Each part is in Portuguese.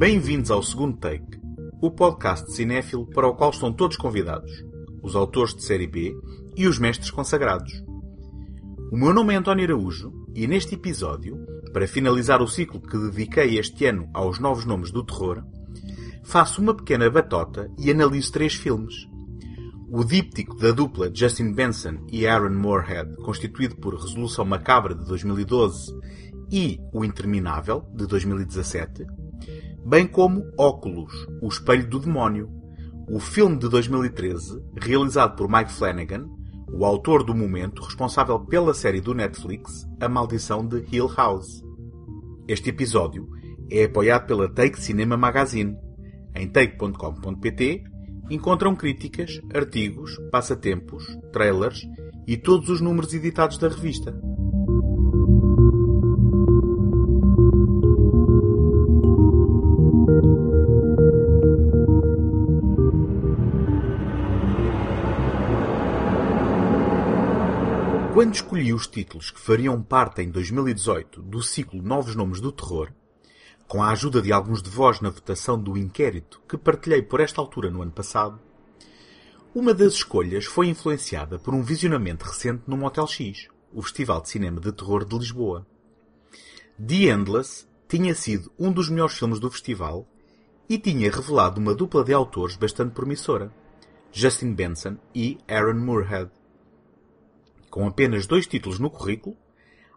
Bem-vindos ao segundo take, o podcast cinéfilo para o qual estão todos convidados, os autores de série B e os mestres consagrados. O meu nome é António Araújo e neste episódio, para finalizar o ciclo que dediquei este ano aos novos nomes do terror, faço uma pequena batota e analiso três filmes. O díptico da dupla Justin Benson e Aaron Moorhead, constituído por Resolução Macabra de 2012 e O Interminável de 2017, bem como Óculos, O Espelho do Demónio, o filme de 2013, realizado por Mike Flanagan, o autor do momento responsável pela série do Netflix A Maldição de Hill House. Este episódio é apoiado pela Take Cinema Magazine. Em take.com.pt encontram críticas, artigos, passatempos, trailers e todos os números editados da revista. Quando escolhi os títulos que fariam parte em 2018 do ciclo Novos Nomes do Terror, com a ajuda de alguns de vós na votação do inquérito que partilhei por esta altura no ano passado, uma das escolhas foi influenciada por um visionamento recente no Motel X, o Festival de Cinema de Terror de Lisboa. The Endless tinha sido um dos melhores filmes do festival e tinha revelado uma dupla de autores bastante promissora, Justin Benson e Aaron Moorhead. Com apenas dois títulos no currículo,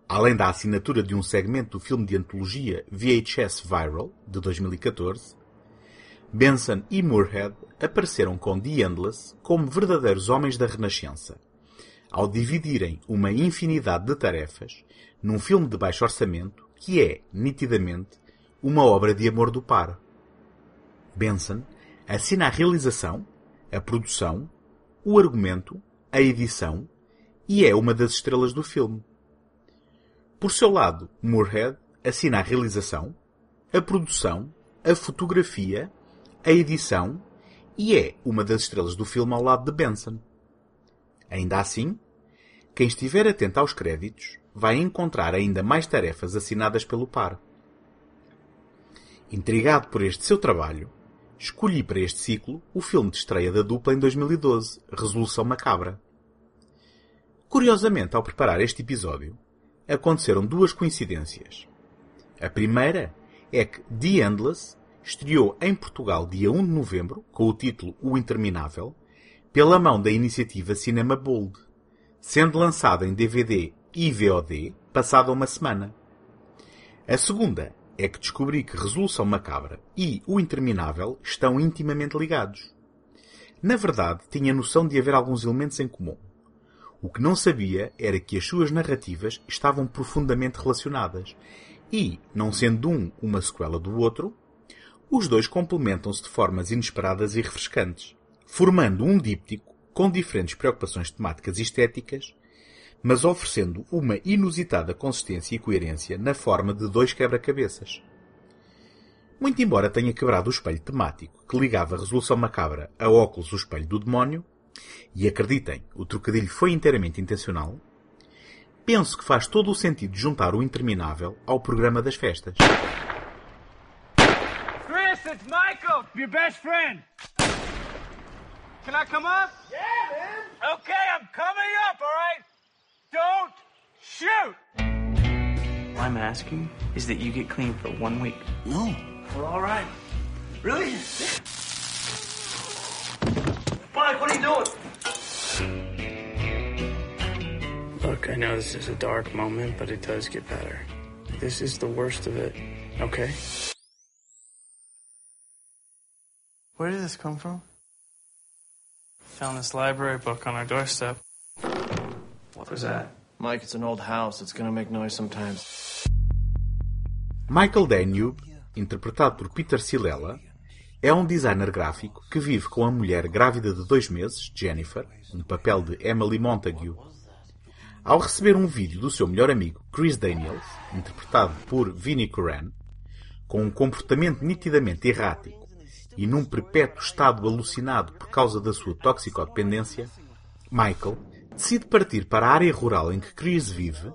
além da assinatura de um segmento do filme de antologia VHS Viral, de 2014, Benson e Moorhead apareceram com The Endless como verdadeiros homens da Renascença, ao dividirem uma infinidade de tarefas num filme de baixo orçamento que é, nitidamente, uma obra de amor do par. Benson assina a realização, a produção, o argumento, a edição e é uma das estrelas do filme. Por seu lado, Moorhead assina a realização, a produção, a fotografia, a edição e é uma das estrelas do filme ao lado de Benson. Ainda assim, quem estiver atento aos créditos vai encontrar ainda mais tarefas assinadas pelo par. Intrigado por este seu trabalho, escolhi para este ciclo o filme de estreia da dupla em 2012, Resolução Macabra. Curiosamente, ao preparar este episódio, aconteceram duas coincidências. A primeira é que The Endless estreou em Portugal dia 1 de novembro, com o título O Interminável, pela mão da iniciativa Cinema Bold, sendo lançado em DVD e VOD passada uma semana. A segunda é que descobri que Resolução Macabra e O Interminável estão intimamente ligados. Na verdade, tinha noção de haver alguns elementos em comum. O que não sabia era que as suas narrativas estavam profundamente relacionadas e, não sendo um uma sequela do outro, os dois complementam-se de formas inesperadas e refrescantes, formando um díptico com diferentes preocupações temáticas e estéticas, mas oferecendo uma inusitada consistência e coerência na forma de dois quebra-cabeças. Muito embora tenha quebrado o espelho temático que ligava a Resolução Macabra a óculos o espelho do demónio, e acreditem, o trocadilho foi inteiramente intencional, penso que faz todo o sentido juntar o interminável ao programa das festas. Chris, it's Michael, your best friend. Can I come up? Yeah, man. Okay, I'm coming up, all right? Don't shoot. What I'm asking is that you get clean for one week. No. Well, all right. Really? Mike, what are you doing? Look, I know this is a dark moment, but it does get better. This is the worst of it, okay? Where did this come from? Found this library book on our doorstep. What was that? Mike, it's an old house. It's gonna make noise sometimes. Michael Danube, interpretado por Peter Cilela, é um designer gráfico que vive com a mulher grávida de dois meses, Jennifer, no papel de Emily Montague. Ao receber um vídeo do seu melhor amigo, Chris Daniels, interpretado por Vinnie Curran, com um comportamento nitidamente errático e num perpétuo estado alucinado por causa da sua toxicodependência, Michael decide partir para a área rural em que Chris vive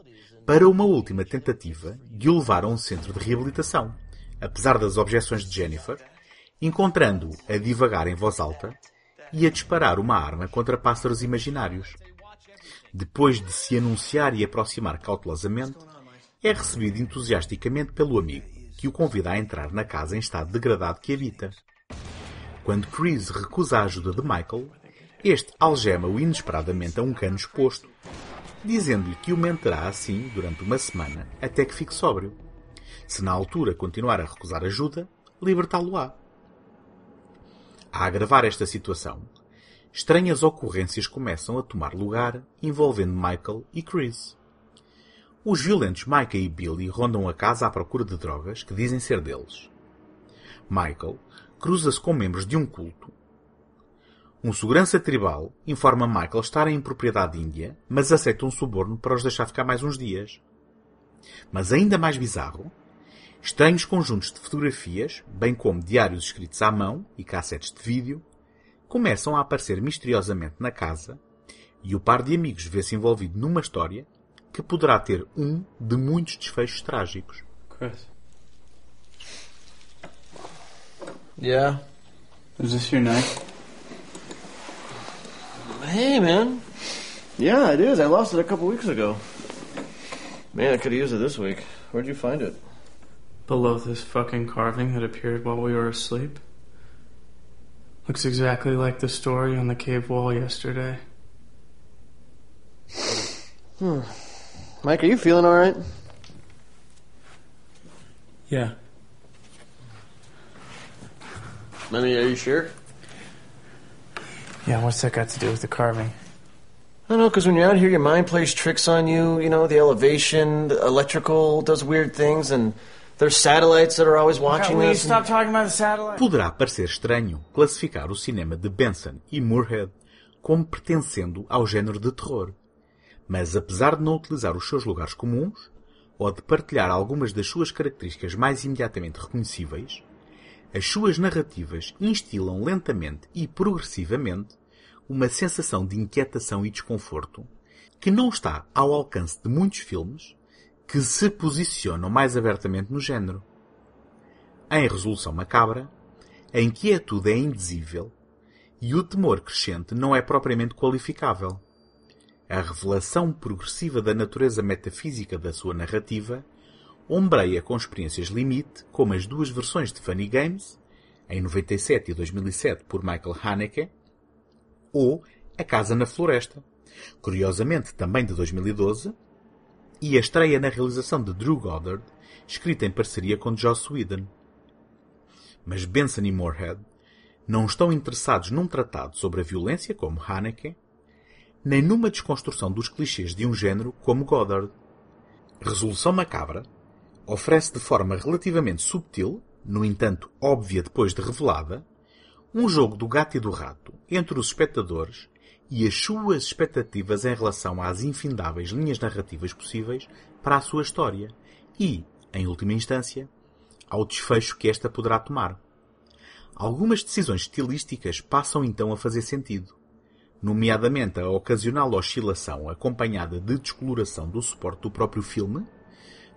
para uma última tentativa de o levar a um centro de reabilitação, apesar das objeções de Jennifer, encontrando-o a divagar em voz alta e a disparar uma arma contra pássaros imaginários. Depois de se anunciar e aproximar cautelosamente, é recebido entusiasticamente pelo amigo, que o convida a entrar na casa em estado degradado que habita. Quando Chris recusa a ajuda de Michael, este algema-o inesperadamente a um cano exposto, dizendo-lhe que o menterá assim durante uma semana até que fique sóbrio. Se na altura continuar a recusar ajuda, libertá-lo-á. A agravar esta situação, estranhas ocorrências começam a tomar lugar envolvendo Michael e Chris. Os violentos Micah e Billy rondam a casa à procura de drogas que dizem ser deles. Michael cruza-se com membros de um culto. Um segurança tribal informa Michael estar em propriedade índia, mas aceita um suborno para os deixar ficar mais uns dias. Mas ainda mais bizarro, estranhos conjuntos de fotografias, bem como diários escritos à mão e cassetes de vídeo, começam a aparecer misteriosamente na casa e o par de amigos vê-se envolvido numa história que poderá ter um de muitos desfechos trágicos. Chris, Yeah. is this your knife? Hey, man. Yeah, it is. I lost it a couple weeks ago. Man, I could have used it this week. Where'd you find it? Below this fucking carving that appeared while we were asleep. Looks exactly like the story on the cave wall yesterday. Hmm. Mike, are you feeling all right? Yeah. I mean, are you sure? Yeah, what's that got to do with the carving? I don't know, because when you're out here, your mind plays tricks on you. You know, the elevation, the electrical does weird things, and there's satellites that are always watching Will you this. stop talking about the satellite? Poderá parecer estranho classificar o cinema de Benson e Moorhead como pertencendo ao género de terror. Mas apesar de não utilizar os seus lugares comuns, ou de partilhar algumas das suas características mais imediatamente reconhecíveis, as suas narrativas instilam lentamente e progressivamente uma sensação de inquietação e desconforto que não está ao alcance de muitos filmes que se posicionam mais abertamente no género. Em Resolução Macabra, a inquietude é indizível e o temor crescente não é propriamente qualificável. A revelação progressiva da natureza metafísica da sua narrativa ombreia com experiências limite, como as duas versões de Funny Games, em 97 e 2007 por Michael Haneke, ou A Casa na Floresta, curiosamente também de 2012, e a estreia na realização de Drew Goddard, escrita em parceria com Joss Whedon. Mas Benson e Moorhead não estão interessados num tratado sobre a violência, como Haneke, nem numa desconstrução dos clichês de um género, como Goddard. Resolução Macabra oferece de forma relativamente subtil, no entanto óbvia depois de revelada, um jogo do gato e do rato entre os espectadores e as suas expectativas em relação às infindáveis linhas narrativas possíveis para a sua história e, em última instância, ao desfecho que esta poderá tomar. Algumas decisões estilísticas passam então a fazer sentido, nomeadamente a ocasional oscilação acompanhada de descoloração do suporte do próprio filme,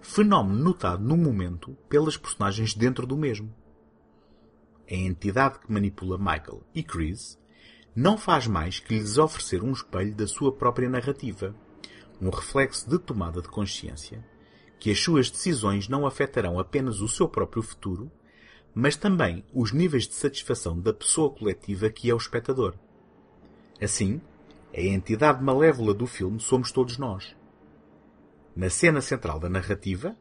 fenómeno notado no momento pelas personagens dentro do mesmo. A entidade que manipula Michael e Chris não faz mais que lhes oferecer um espelho da sua própria narrativa, um reflexo de tomada de consciência, que as suas decisões não afetarão apenas o seu próprio futuro, mas também os níveis de satisfação da pessoa coletiva que é o espectador. Assim, a entidade malévola do filme somos todos nós. Na cena central da narrativa,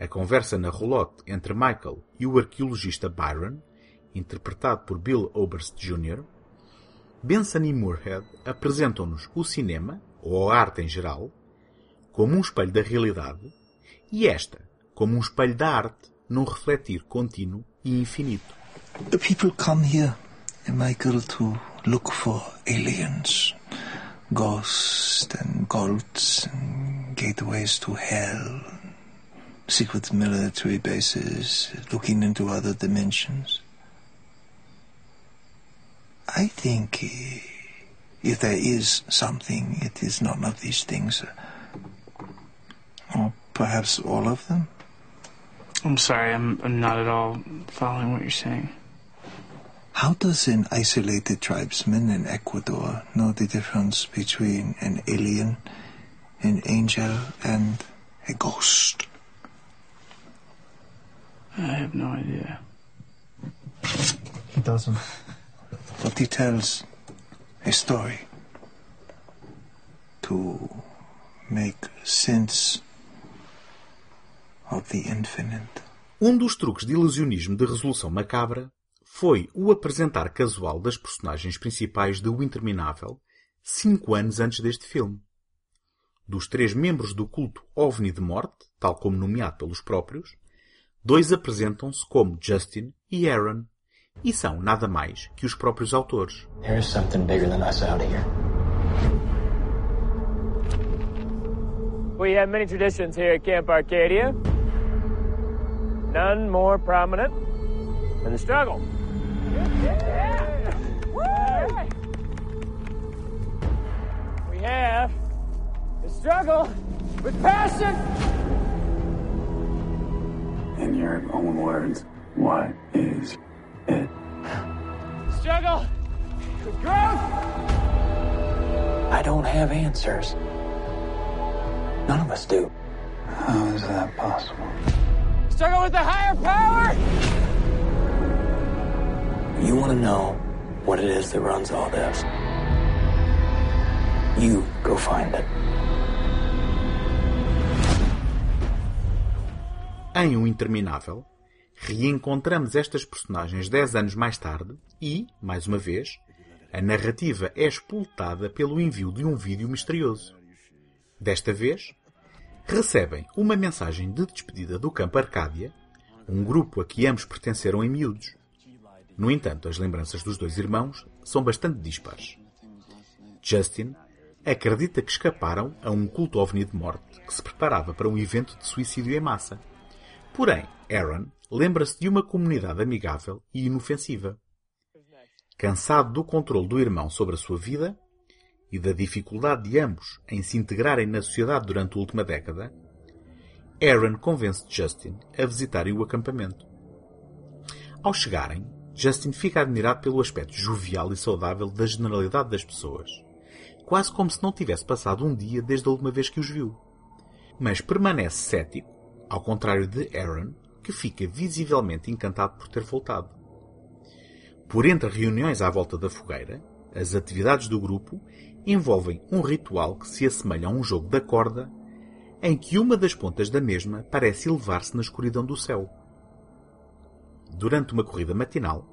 a conversa na roulotte entre Michael e o arqueologista Byron, interpretado por Bill Oberst Jr., Benson e Moorhead apresentam-nos o cinema, ou a arte em geral, como um espelho da realidade e esta como um espelho da arte num refletir contínuo e infinito. The people come here, Michael, to look for aliens, ghosts and cults and gateways to hell, secret military bases, looking into other dimensions. I think eh, if there is something, it is none of these things. Or perhaps all of them. I'm sorry, I'm, I'm not at all following what you're saying. How does an isolated tribesman in Ecuador know the difference between an alien, an angel, and a ghost? I have no idea. He doesn't. But he tells a story to make sense of the infinite. Um dos truques de ilusionismo de resolução macabra foi o apresentar casual das personagens principais de O Interminável cinco anos antes deste filme. Dos três membros do culto OVNI de morte, tal como nomeado pelos próprios, dois apresentam-se como Justin e Aaron, e são nada mais que os próprios autores. There's something bigger than us out here. We have many traditions here at Camp Arcadia. None more prominent than the struggle. We have the struggle with passion. In your own words, what is? Struggle with growth. I don't have answers. None of us do. How is that possible? Struggle with the higher power. You want to know what it is that runs all this? You go find it. Em O Interminável, reencontramos estas personagens dez anos mais tarde e, mais uma vez, a narrativa é explotada pelo envio de um vídeo misterioso. Desta vez, recebem uma mensagem de despedida do Campo Arcádia, um grupo a que ambos pertenceram em miúdos. No entanto, as lembranças dos dois irmãos são bastante dispares. Justin acredita que escaparam a um culto ovni de morte que se preparava para um evento de suicídio em massa. Porém, Aaron lembra-se de uma comunidade amigável e inofensiva. Cansado do controle do irmão sobre a sua vida e da dificuldade de ambos em se integrarem na sociedade durante a última década, Aaron convence Justin a visitarem o acampamento. Ao chegarem, Justin fica admirado pelo aspecto jovial e saudável da generalidade das pessoas, quase como se não tivesse passado um dia desde a última vez que os viu. Mas permanece cético, ao contrário de Aaron, que fica visivelmente encantado por ter voltado. Por entre reuniões à volta da fogueira, as atividades do grupo envolvem um ritual que se assemelha a um jogo da corda, em que uma das pontas da mesma parece elevar-se na escuridão do céu. Durante uma corrida matinal,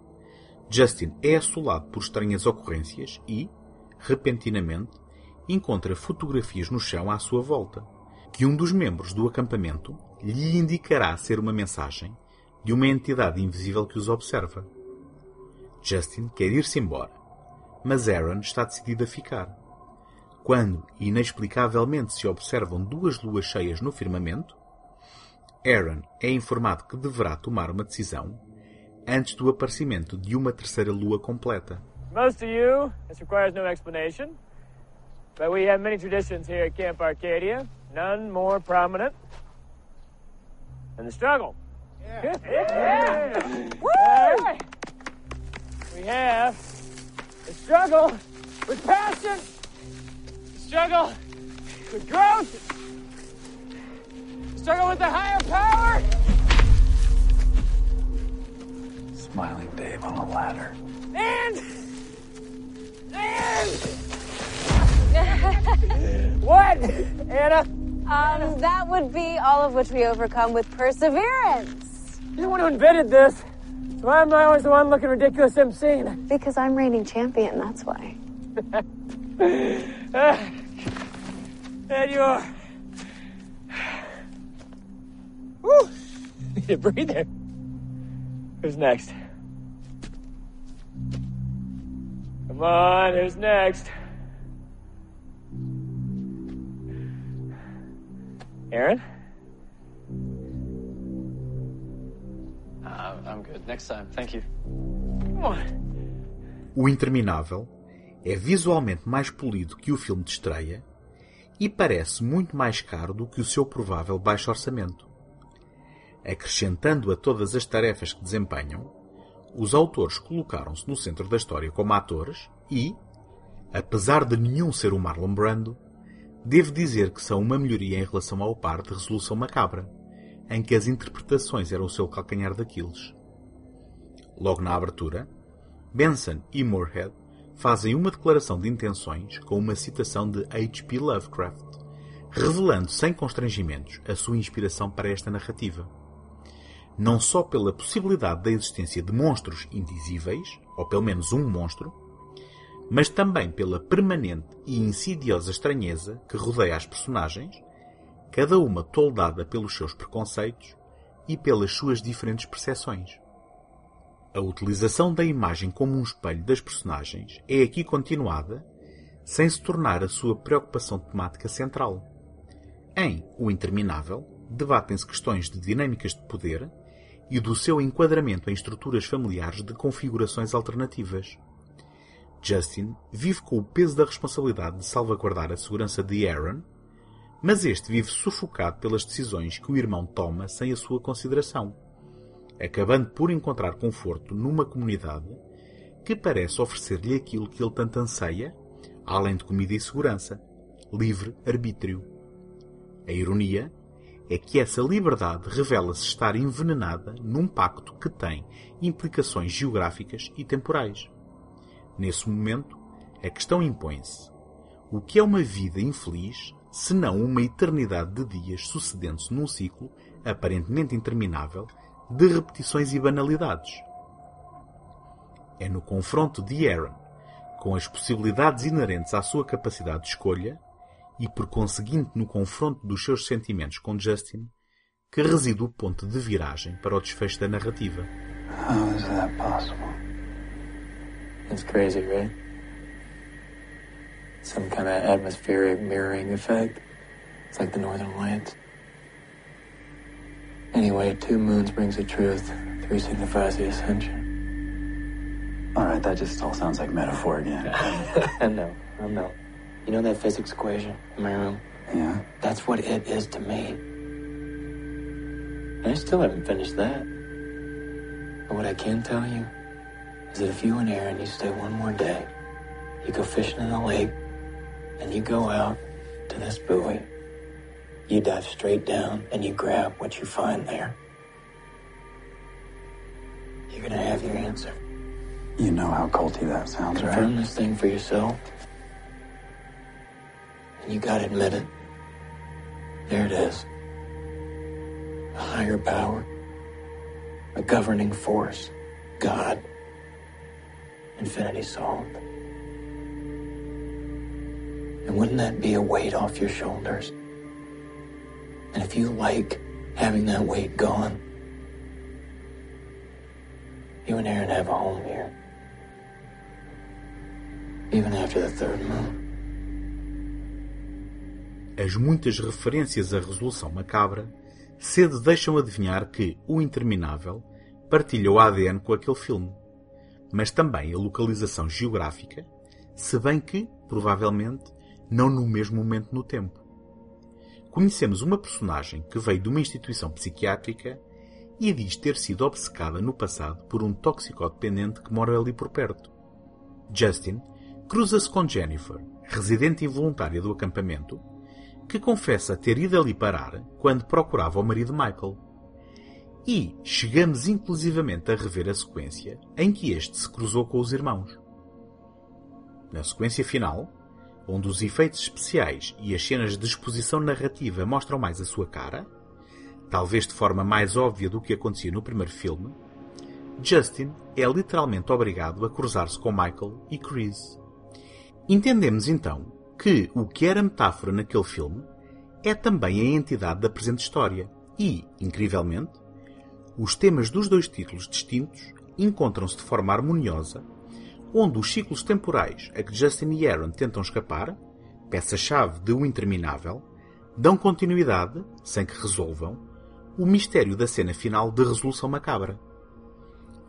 Justin é assolado por estranhas ocorrências e, repentinamente, encontra fotografias no chão à sua volta, que um dos membros do acampamento lhe indicará ser uma mensagem de uma entidade invisível que os observa. Justin quer ir-se embora, mas Aaron está decidido a ficar. Quando, inexplicavelmente, se observam duas luas cheias no firmamento, Aaron é informado que deverá tomar uma decisão antes do aparecimento de uma terceira lua completa. Most of you, this requires no explanation, but we have many traditions here at Camp Arcadia, none more prominent than the struggle. Yeah. Woo! We have the struggle with passion, the struggle with growth, the struggle with the higher power. Smiling Dave on a ladder. And and what, Anna? Um, that would be all of which we overcome with perseverance. You're the one who invented this. So why am I always the one looking ridiculous emceeing? Because I'm reigning champion, that's why. there you are. Woo! Need a breather. Who's next? Come on, who's next? Aaron? Uh, I'm good. Next time. Thank you. Come on. O Interminável é visualmente mais polido que o filme de estreia e parece muito mais caro do que o seu provável baixo orçamento. Acrescentando a todas as tarefas que desempenham, os autores colocaram-se no centro da história como atores e, apesar de nenhum ser o Marlon Brando, devo dizer que são uma melhoria em relação ao par de Resolução Macabra, em que as interpretações eram o seu calcanhar daqueles. Logo na abertura, Benson e Moorhead fazem uma declaração de intenções com uma citação de H.P. Lovecraft, revelando sem constrangimentos a sua inspiração para esta narrativa. Não só pela possibilidade da existência de monstros indizíveis, ou pelo menos um monstro, mas também pela permanente e insidiosa estranheza que rodeia as personagens, cada uma toldada pelos seus preconceitos e pelas suas diferentes percepções. A utilização da imagem como um espelho das personagens é aqui continuada, sem se tornar a sua preocupação temática central. Em O Interminável, debatem-se questões de dinâmicas de poder e do seu enquadramento em estruturas familiares de configurações alternativas. Justin vive com o peso da responsabilidade de salvaguardar a segurança de Aaron, mas este vive sufocado pelas decisões que o irmão toma sem a sua consideração acabando por encontrar conforto numa comunidade que parece oferecer-lhe aquilo que ele tanto anseia, além de comida e segurança, livre arbítrio. A ironia é que essa liberdade revela-se estar envenenada num pacto que tem implicações geográficas e temporais. Nesse momento, a questão impõe-se: o que é uma vida infeliz se não uma eternidade de dias sucedendo-se num ciclo aparentemente interminável de repetições e banalidades. É no confronto de Aaron com as possibilidades inerentes à sua capacidade de escolha e, por conseguinte, no confronto dos seus sentimentos com Justin, que reside o ponto de viragem para o desfecho da narrativa. How is that possible? It's crazy, right? Some kind of atmospheric mirroring effect. It's like the Northern Lights. Anyway, two moons brings the truth. Three signifies the ascension. All right, that just all sounds like metaphor again. I know, I know. You know that physics equation in my room? yeah? That's what it is to me. And I still haven't finished that. But what I can tell you is that if you and Aaron, you stay one more day, you go fishing in the lake, and you go out to this buoy, you dive straight down and you grab what you find there. You're gonna have your answer. You know how culty that sounds, Confirm right? this thing for yourself. And you gotta admit it. There it is. A higher power. A governing force. God. Infinity solved. And wouldn't that be a weight off your shoulders? And if you like having that weight gone, you and Aaron have a home here. Even after the third moon. As muitas referências à resolução macabra cedo deixam adivinhar que O Interminável partilha o ADN com aquele filme, mas também a localização geográfica, se bem que, provavelmente, não no mesmo momento no tempo. Conhecemos uma personagem que veio de uma instituição psiquiátrica e diz ter sido obcecada no passado por um toxicodependente que mora ali por perto. Justin cruza-se com Jennifer, residente involuntária do acampamento, que confessa ter ido ali parar quando procurava o marido Michael. E chegamos inclusivamente a rever a sequência em que este se cruzou com os irmãos. Na sequência final, onde os efeitos especiais e as cenas de exposição narrativa mostram mais a sua cara, talvez de forma mais óbvia do que acontecia no primeiro filme, Justin é literalmente obrigado a cruzar-se com Michael e Chris. Entendemos então que o que era metáfora naquele filme é também a entidade da presente história e, incrivelmente, os temas dos dois títulos distintos encontram-se de forma harmoniosa, onde os ciclos temporais a que Justin e Aaron tentam escapar, peça-chave de O Interminável, dão continuidade, sem que resolvam, o mistério da cena final de Resolução Macabra.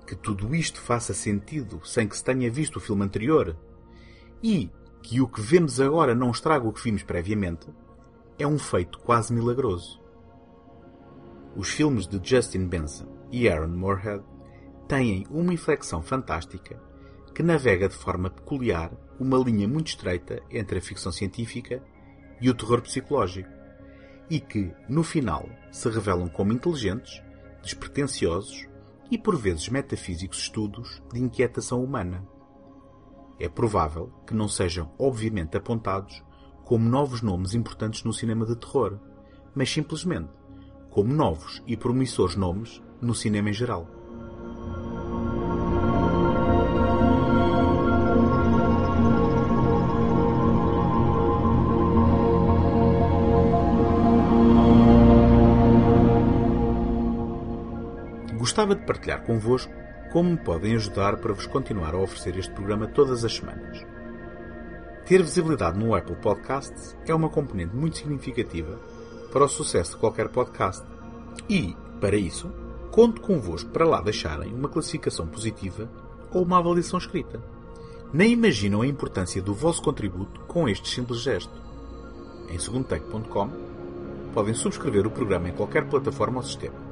Que tudo isto faça sentido sem que se tenha visto o filme anterior e que o que vemos agora não estraga o que vimos previamente, é um feito quase milagroso. Os filmes de Justin Benson e Aaron Moorhead têm uma inflexão fantástica que navega de forma peculiar uma linha muito estreita entre a ficção científica e o terror psicológico, e que, no final, se revelam como inteligentes, despretensiosos e por vezes metafísicos estudos de inquietação humana. É provável que não sejam obviamente apontados como novos nomes importantes no cinema de terror, mas simplesmente como novos e promissores nomes no cinema em geral. Gostava de partilhar convosco como me podem ajudar para vos continuar a oferecer este programa todas as semanas. Ter visibilidade no Apple Podcasts é uma componente muito significativa para o sucesso de qualquer podcast. E, para isso, conto convosco para lá deixarem uma classificação positiva ou uma avaliação escrita. Nem imaginam a importância do vosso contributo com este simples gesto. Em segundotech.com podem subscrever o programa em qualquer plataforma ou sistema.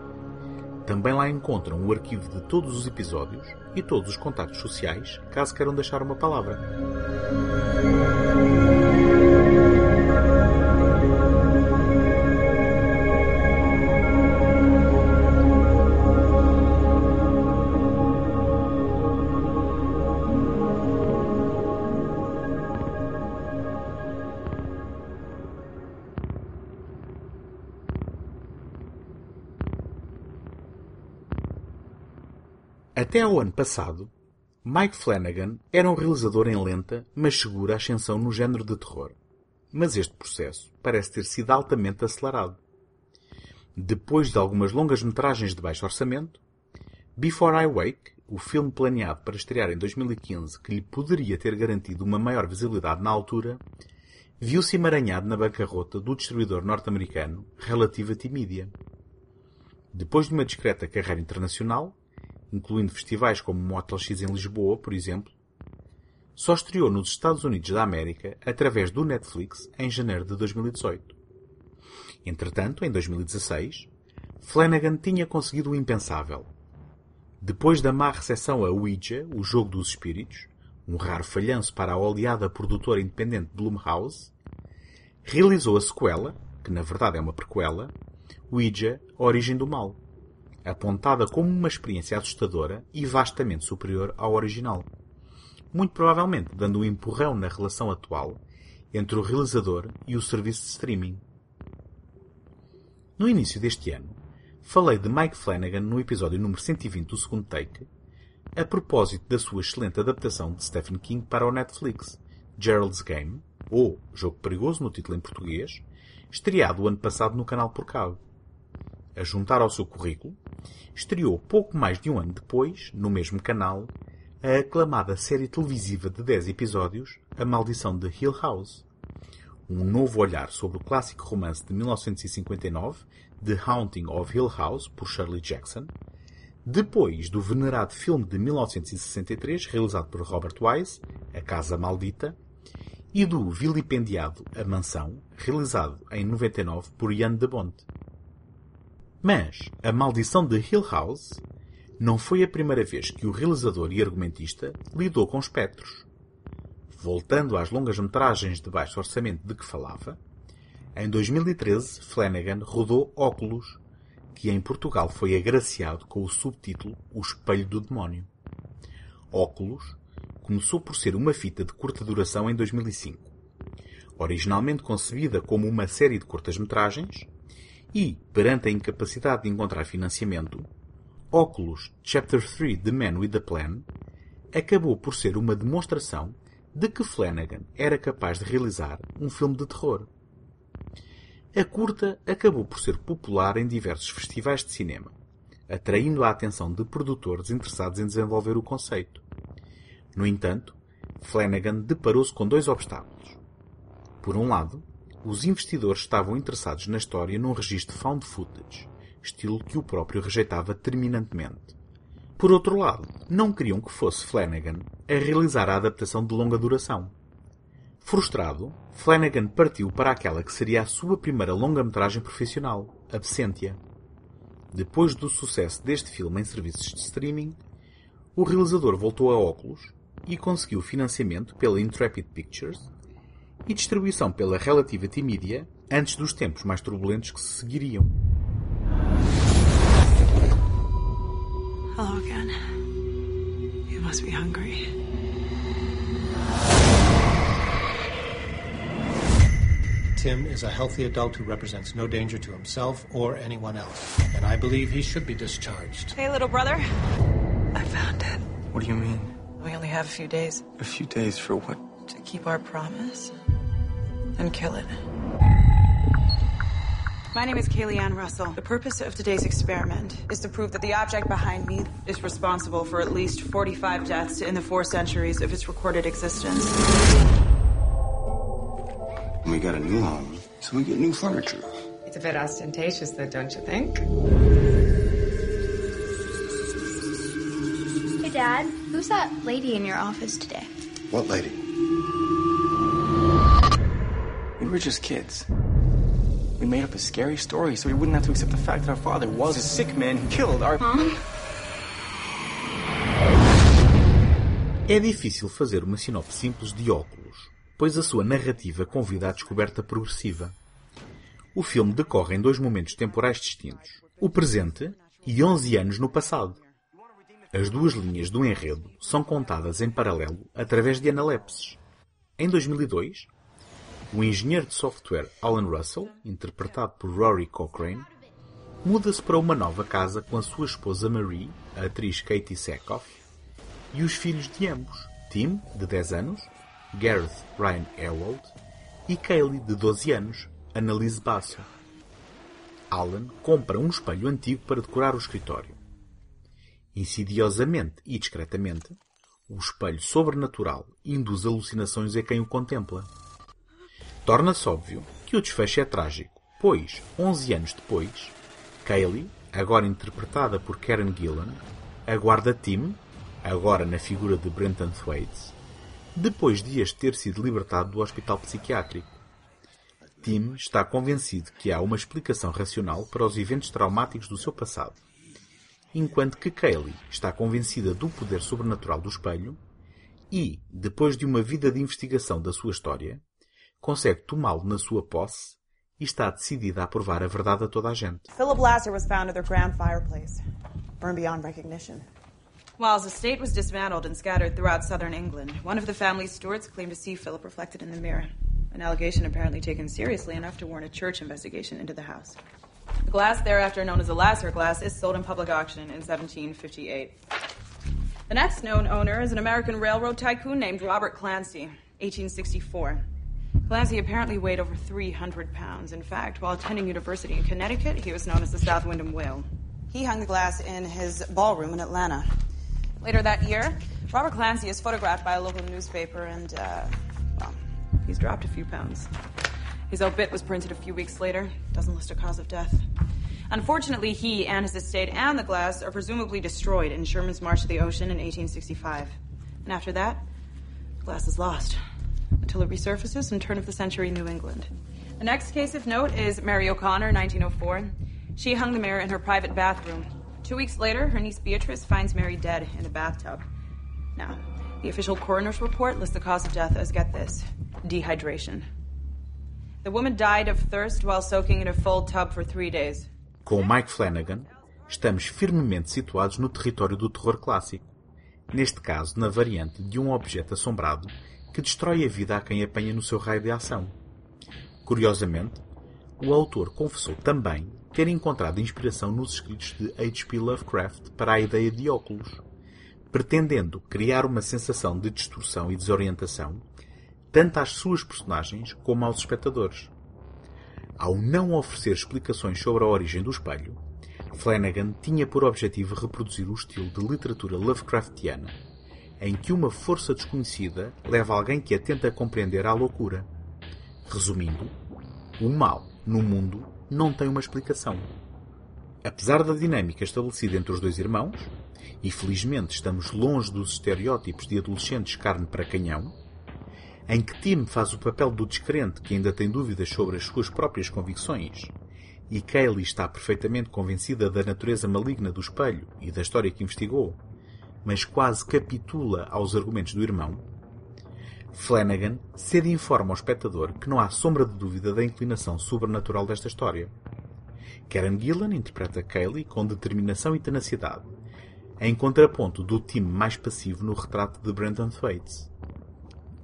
Também lá encontram o arquivo de todos os episódios e todos os contactos sociais, caso queiram deixar uma palavra. Até ao ano passado, Mike Flanagan era um realizador em lenta, mas segura ascensão no género de terror. Mas este processo parece ter sido altamente acelerado. Depois de algumas longas metragens de baixo orçamento, Before I Wake, o filme planeado para estrear em 2015 que lhe poderia ter garantido uma maior visibilidade na altura, viu-se emaranhado na bancarrota do distribuidor norte-americano Relativity Media. Depois de uma discreta carreira internacional, incluindo festivais como Motel X em Lisboa, por exemplo, só estreou nos Estados Unidos da América através do Netflix em janeiro de 2018. Entretanto, em 2016, Flanagan tinha conseguido o impensável. Depois da má recepção a Ouija, o jogo dos espíritos, um raro falhanço para a oleada produtora independente Blumhouse, realizou a sequela, que na verdade é uma prequela, Ouija, A Origem do Mal, apontada como uma experiência assustadora e vastamente superior ao original. Muito provavelmente dando um empurrão na relação atual entre o realizador e o serviço de streaming. No início deste ano, falei de Mike Flanagan no episódio número 120 do segundo take, a propósito da sua excelente adaptação de Stephen King para o Netflix, Gerald's Game, ou Jogo Perigoso no título em português, estreado o ano passado no canal por cabo. A juntar ao seu currículo, estreou pouco mais de um ano depois, no mesmo canal, a aclamada série televisiva de 10 episódios, A Maldição de Hill House. Um novo olhar sobre o clássico romance de 1959, The Haunting of Hill House, por Shirley Jackson, depois do venerado filme de 1963, realizado por Robert Wise, A Casa Maldita, e do vilipendiado A Mansão, realizado em 99 por Ian de Bont. Mas A Maldição de Hill House não foi a primeira vez que o realizador e argumentista lidou com espectros. Voltando às longas metragens de baixo orçamento de que falava, em 2013 Flanagan rodou Óculos, que em Portugal foi agraciado com o subtítulo O Espelho do Demónio. Óculos começou por ser uma fita de curta duração em 2005. Originalmente concebida como uma série de curtas-metragens, e, perante a incapacidade de encontrar financiamento, Oculus Chapter 3 The Man with a Plan acabou por ser uma demonstração de que Flanagan era capaz de realizar um filme de terror. A curta acabou por ser popular em diversos festivais de cinema, atraindo a atenção de produtores interessados em desenvolver o conceito. No entanto, Flanagan deparou-se com dois obstáculos. Por um lado, os investidores estavam interessados na história num registro found footage, estilo que o próprio rejeitava terminantemente. Por outro lado, não queriam que fosse Flanagan a realizar a adaptação de longa duração. Frustrado, Flanagan partiu para aquela que seria a sua primeira longa-metragem profissional, Absentia. depois do sucesso deste filme em serviços de streaming, o realizador voltou a óculos e conseguiu financiamento pela Intrepid Pictures e distribuição pela Relativity Media antes dos tempos mais turbulentos que se seguiriam. Hello again. You must be hungry. Tim is a healthy adult who represents no danger to himself or anyone else. And I believe he should be discharged. Hey, little brother. I found it. What do you mean? We only have a few days A few days for what? to keep our promise and kill it. My name is Kaylee Ann Russell. The purpose of today's experiment is to prove that the object behind me is responsible for at least 45 deaths in the four centuries of its recorded existence. We got a new home, so we get new furniture. It's a bit ostentatious, though, don't you think? Hey, Dad, who's that lady in your office today? What lady? We were just kids. We made up a scary story so we wouldn't have to accept the fact that our father was a sick man who killed our. É difícil fazer uma sinopse simples de óculos, pois a sua narrativa convida à descoberta progressiva. O filme decorre em dois momentos temporais distintos, o presente e 11 anos no passado. As duas linhas do enredo são contadas em paralelo através de analepses. Em 2002, o engenheiro de software Alan Russell, interpretado por Rory Cochrane, muda-se para uma nova casa com a sua esposa Marie, a atriz Katie Sackhoff, e os filhos de ambos, Tim, de 10 anos, Gareth Ryan Ewald, e Kaylee, de 12 anos, Annalise Basso. Alan compra um espelho antigo para decorar o escritório. Insidiosamente e discretamente, o espelho sobrenatural induz alucinações a quem o contempla. Torna-se óbvio que o desfecho é trágico, pois, 11 anos depois, Kaylee, agora interpretada por Karen Gillan, aguarda Tim, agora na figura de Brenton Thwaites, depois de este ter sido libertado do hospital psiquiátrico. Tim está convencido que há uma explicação racional para os eventos traumáticos do seu passado, enquanto que Kaylee está convencida do poder sobrenatural do espelho e, depois de uma vida de investigação da sua história, consegue tomá-lo na sua posse e está decidida a provar a verdade a toda a gente. Philip Lasser was found at their grand fireplace, burned beyond recognition. While his estate was dismantled and scattered throughout southern England, one of the family's stewards claimed to see Philip reflected in the mirror. An allegation apparently taken seriously enough to warrant a church investigation into the house. The glass, thereafter known as the Lasser glass, is sold in public auction in 1758. The next known owner is an American railroad tycoon named Robert Clancy, 1864. Clancy apparently weighed over 300 pounds. In fact, while attending university in Connecticut, he was known as the South Wyndham Whale. He hung the glass in his ballroom in Atlanta. Later that year, Robert Clancy is photographed by a local newspaper and, uh, well, he's dropped a few pounds. His obit was printed a few weeks later, doesn't list a cause of death. Unfortunately, he and his estate and the glass are presumably destroyed in Sherman's March to the Ocean in 1865. And after that, the glass is lost until it resurfaces in turn of the century New England. The next case of note is Mary O'Connor, 1904. She hung the mirror in her private bathroom. Two weeks later, her niece Beatrice finds Mary dead in a bathtub. Now, the official coroner's report lists the cause of death as get this dehydration. The woman died of thirst while soaking in a full tub for three days. Com Mike Flanagan, estamos firmemente situados no território do terror clássico. Neste caso, na variante de um objeto assombrado que destrói a vida a quem apanha no seu raio de ação. Curiosamente, o autor confessou também ter encontrado inspiração nos escritos de H.P. Lovecraft para a ideia de óculos, pretendendo criar uma sensação de distorção e desorientação tanto às suas personagens como aos espectadores. Ao não oferecer explicações sobre a origem do espelho, Flanagan tinha por objetivo reproduzir o estilo de literatura Lovecraftiana, em que uma força desconhecida leva alguém que a tenta compreender à loucura. Resumindo, o mal no mundo não tem uma explicação. Apesar da dinâmica estabelecida entre os dois irmãos, e felizmente estamos longe dos estereótipos de adolescentes carne para canhão, em que Tim faz o papel do descrente que ainda tem dúvidas sobre as suas próprias convicções, e Kaylee está perfeitamente convencida da natureza maligna do espelho e da história que investigou, mas quase capitula aos argumentos do irmão, Flanagan cedo informa ao espectador que não há sombra de dúvida da inclinação sobrenatural desta história. Karen Gillan interpreta Kaylee com determinação e tenacidade, em contraponto do time mais passivo no retrato de Brendan Thwaites.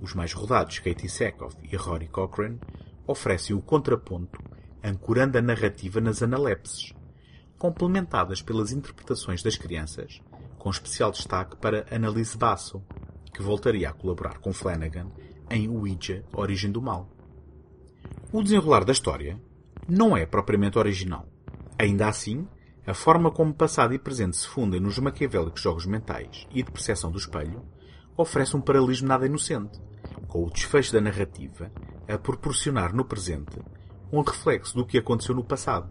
Os mais rodados Katie Sackhoff e Rory Cochrane oferecem o contraponto ancorando a narrativa nas analepses, complementadas pelas interpretações das crianças, com especial destaque para Annalise Basso, que voltaria a colaborar com Flanagan em Ouija, Origem do Mal. O desenrolar da história não é propriamente original. Ainda assim, a forma como passado e presente se fundem nos maquiavélicos jogos mentais e de percepção do espelho oferece um paralelismo nada inocente, com o desfecho da narrativa a proporcionar no presente um reflexo do que aconteceu no passado.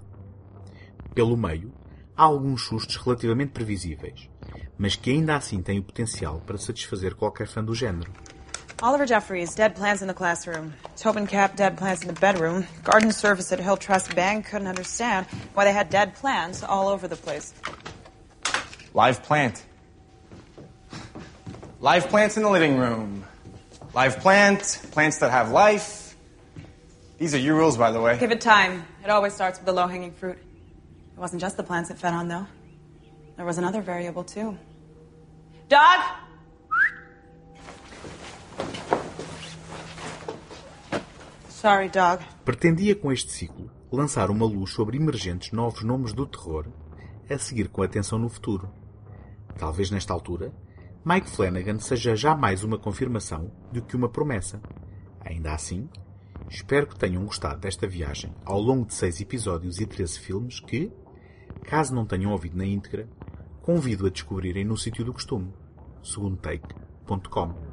Pelo meio, há alguns sustos relativamente previsíveis, mas que ainda assim têm o potencial para satisfazer qualquer fã do género. Oliver Jeffries, dead plants in the classroom. Tobin Cap, dead plants in the bedroom. Garden service at Hilltrust Bank couldn't understand why they had dead plants all over the place. Live plant. Live plants in the living room. Live plant, plants that have life. These are your rules, by the way. Give it time. It always starts with the low hanging fruit. It wasn't just the plants it fed on, though. There was another variable, too. Dog! Sorry, dog. Pretendia com este ciclo lançar uma luz sobre emergentes novos nomes do terror, a seguir com atenção no futuro. Talvez nesta altura, Mike Flanagan seja já mais uma confirmação do que uma promessa. Ainda assim, espero que tenham gostado desta viagem ao longo de seis episódios e 13 filmes que, caso não tenham ouvido na íntegra, convido a descobrirem no sítio do costume, segundotake.com.